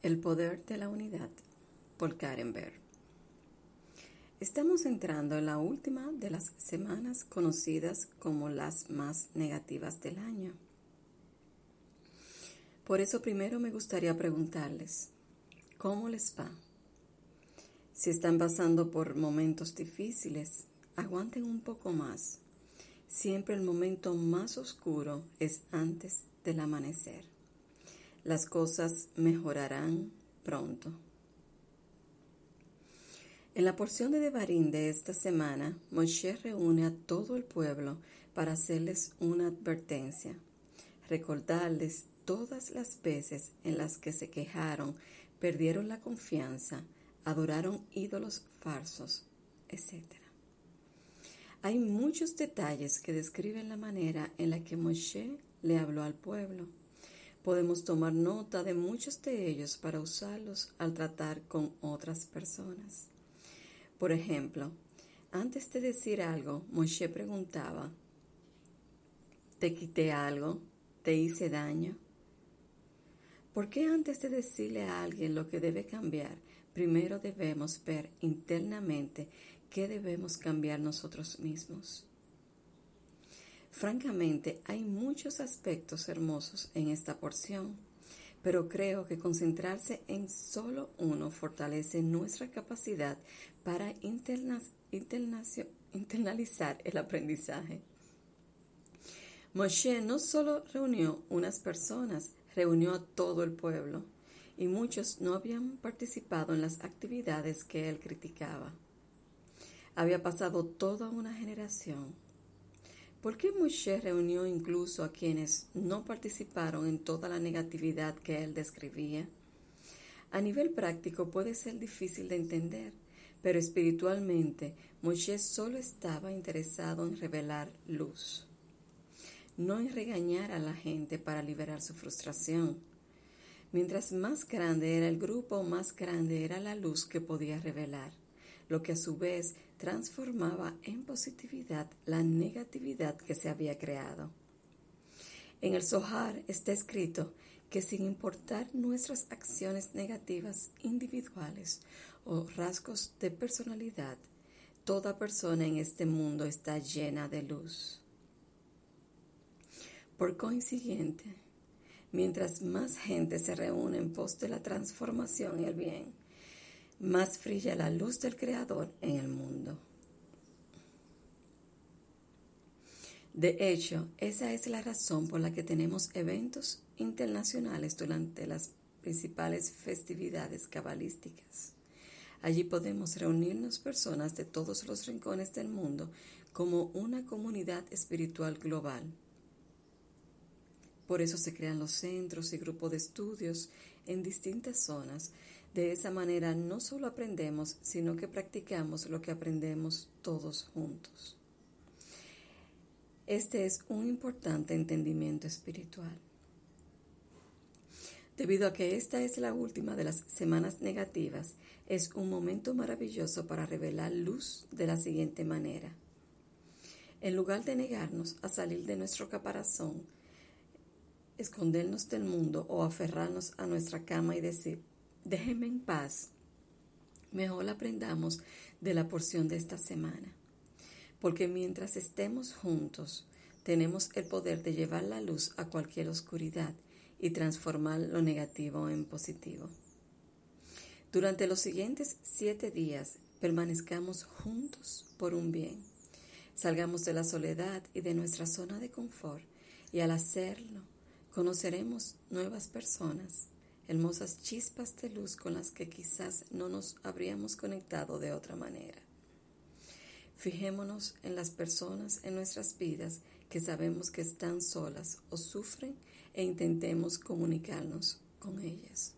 El poder de la unidad por Karen Berg. Estamos entrando en la última de las semanas conocidas como las más negativas del año. Por eso primero me gustaría preguntarles, ¿cómo les va? Si están pasando por momentos difíciles, aguanten un poco más. Siempre el momento más oscuro es antes del amanecer las cosas mejorarán pronto. En la porción de Devarim de esta semana, Moshe reúne a todo el pueblo para hacerles una advertencia, recordarles todas las veces en las que se quejaron, perdieron la confianza, adoraron ídolos falsos, etc. Hay muchos detalles que describen la manera en la que Moshe le habló al pueblo. Podemos tomar nota de muchos de ellos para usarlos al tratar con otras personas. Por ejemplo, antes de decir algo, Moshe preguntaba, ¿te quité algo? ¿Te hice daño? ¿Por qué antes de decirle a alguien lo que debe cambiar, primero debemos ver internamente qué debemos cambiar nosotros mismos? Francamente, hay muchos aspectos hermosos en esta porción, pero creo que concentrarse en solo uno fortalece nuestra capacidad para internalizar el aprendizaje. Moshe no solo reunió unas personas, reunió a todo el pueblo, y muchos no habían participado en las actividades que él criticaba. Había pasado toda una generación ¿Por qué Moshe reunió incluso a quienes no participaron en toda la negatividad que él describía? A nivel práctico puede ser difícil de entender, pero espiritualmente Moshe solo estaba interesado en revelar luz, no en regañar a la gente para liberar su frustración. Mientras más grande era el grupo, más grande era la luz que podía revelar lo que a su vez transformaba en positividad la negatividad que se había creado. En el Zohar está escrito que sin importar nuestras acciones negativas individuales o rasgos de personalidad, toda persona en este mundo está llena de luz. Por consiguiente, mientras más gente se reúne en pos de la transformación y el bien, más brilla la luz del Creador en el mundo. De hecho, esa es la razón por la que tenemos eventos internacionales durante las principales festividades cabalísticas. Allí podemos reunirnos personas de todos los rincones del mundo como una comunidad espiritual global. Por eso se crean los centros y grupos de estudios en distintas zonas de esa manera no solo aprendemos, sino que practicamos lo que aprendemos todos juntos. Este es un importante entendimiento espiritual. Debido a que esta es la última de las semanas negativas, es un momento maravilloso para revelar luz de la siguiente manera. En lugar de negarnos a salir de nuestro caparazón, escondernos del mundo o aferrarnos a nuestra cama y decir, déjenme en paz. Mejor aprendamos de la porción de esta semana, porque mientras estemos juntos, tenemos el poder de llevar la luz a cualquier oscuridad y transformar lo negativo en positivo. Durante los siguientes siete días, permanezcamos juntos por un bien. Salgamos de la soledad y de nuestra zona de confort y al hacerlo, conoceremos nuevas personas hermosas chispas de luz con las que quizás no nos habríamos conectado de otra manera. Fijémonos en las personas en nuestras vidas que sabemos que están solas o sufren e intentemos comunicarnos con ellas.